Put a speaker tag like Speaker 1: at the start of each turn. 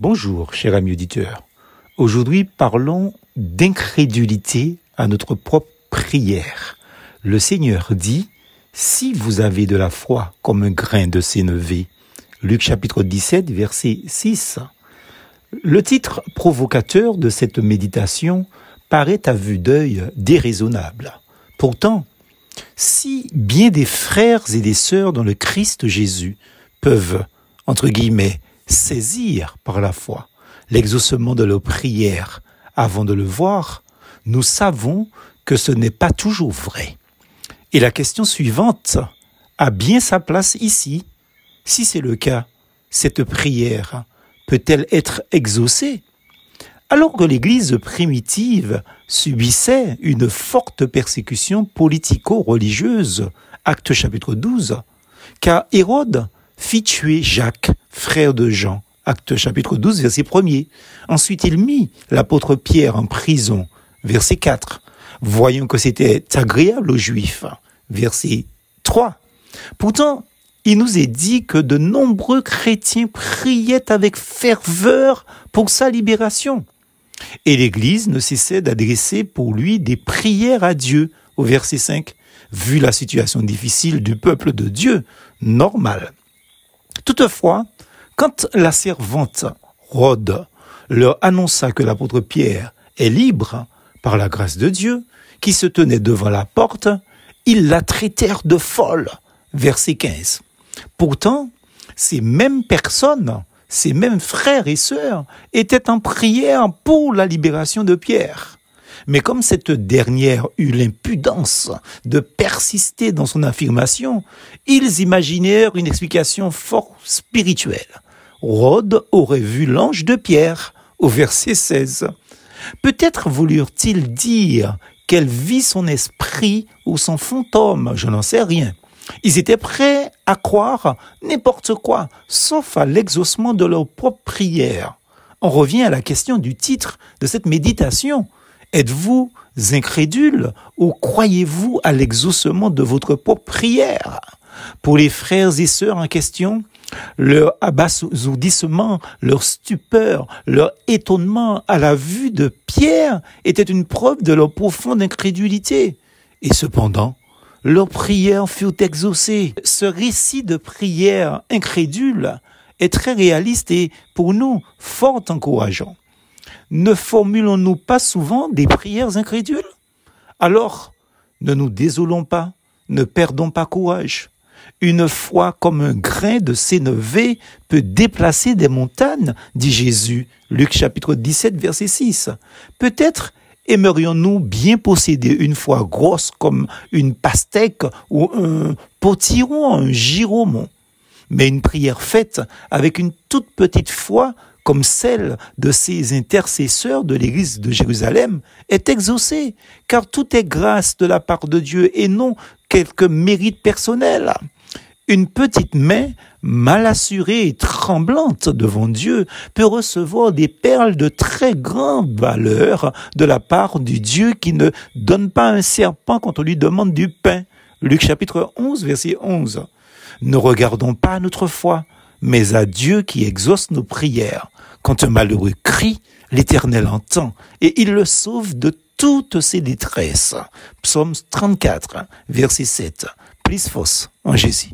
Speaker 1: Bonjour, cher ami auditeur. Aujourd'hui, parlons d'incrédulité à notre propre prière. Le Seigneur dit, si vous avez de la foi comme un grain de sénévé. Luc chapitre 17, verset 6. Le titre provocateur de cette méditation paraît à vue d'œil déraisonnable. Pourtant, si bien des frères et des sœurs dans le Christ Jésus peuvent, entre guillemets, saisir par la foi l'exaucement de leur prière avant de le voir, nous savons que ce n'est pas toujours vrai. Et la question suivante a bien sa place ici. Si c'est le cas, cette prière peut-elle être exaucée? Alors que l'Église primitive subissait une forte persécution politico-religieuse, acte chapitre 12, car Hérode fit tuer Jacques, frère de Jean. Acte chapitre 12, verset 1er. Ensuite, il mit l'apôtre Pierre en prison. Verset 4. Voyons que c'était agréable aux Juifs. Verset 3. Pourtant, il nous est dit que de nombreux chrétiens priaient avec ferveur pour sa libération. Et l'Église ne cessait d'adresser pour lui des prières à Dieu, au verset 5, vu la situation difficile du peuple de Dieu, normal. Toutefois, quand la servante Rhodes leur annonça que l'apôtre Pierre est libre par la grâce de Dieu, qui se tenait devant la porte, ils la traitèrent de folle. Verset 15. Pourtant, ces mêmes personnes, ces mêmes frères et sœurs, étaient en prière pour la libération de Pierre. Mais comme cette dernière eut l'impudence de persister dans son affirmation, ils imaginèrent une explication fort spirituelle. Rhodes aurait vu l'ange de Pierre au verset 16. Peut-être voulurent-ils dire qu'elle vit son esprit ou son fantôme, je n'en sais rien. Ils étaient prêts à croire n'importe quoi, sauf à l'exaucement de leur propre prière. On revient à la question du titre de cette méditation. Êtes-vous incrédule ou croyez-vous à l'exaucement de votre propre prière? Pour les frères et sœurs en question, leur abasourdissement, leur stupeur, leur étonnement à la vue de Pierre était une preuve de leur profonde incrédulité. Et cependant, leur prière fut exaucée. Ce récit de prière incrédule est très réaliste et pour nous fort encourageant ne formulons-nous pas souvent des prières incrédules? Alors, ne nous désolons pas, ne perdons pas courage. Une foi comme un grain de sénévé peut déplacer des montagnes, dit Jésus, Luc chapitre 17, verset 6. Peut-être aimerions-nous bien posséder une foi grosse comme une pastèque ou un potiron, un giromon. Mais une prière faite avec une toute petite foi comme celle de ses intercesseurs de l'Église de Jérusalem, est exaucée, car tout est grâce de la part de Dieu et non quelque mérite personnel. Une petite main, mal assurée et tremblante devant Dieu, peut recevoir des perles de très grande valeur de la part du Dieu qui ne donne pas un serpent quand on lui demande du pain. Luc chapitre 11, verset 11. Ne regardons pas notre foi, mais à Dieu qui exauce nos prières. Quand un malheureux crie, l'Éternel entend et il le sauve de toutes ses détresses. Psaume 34, verset 7. Plus fausse en Jésus.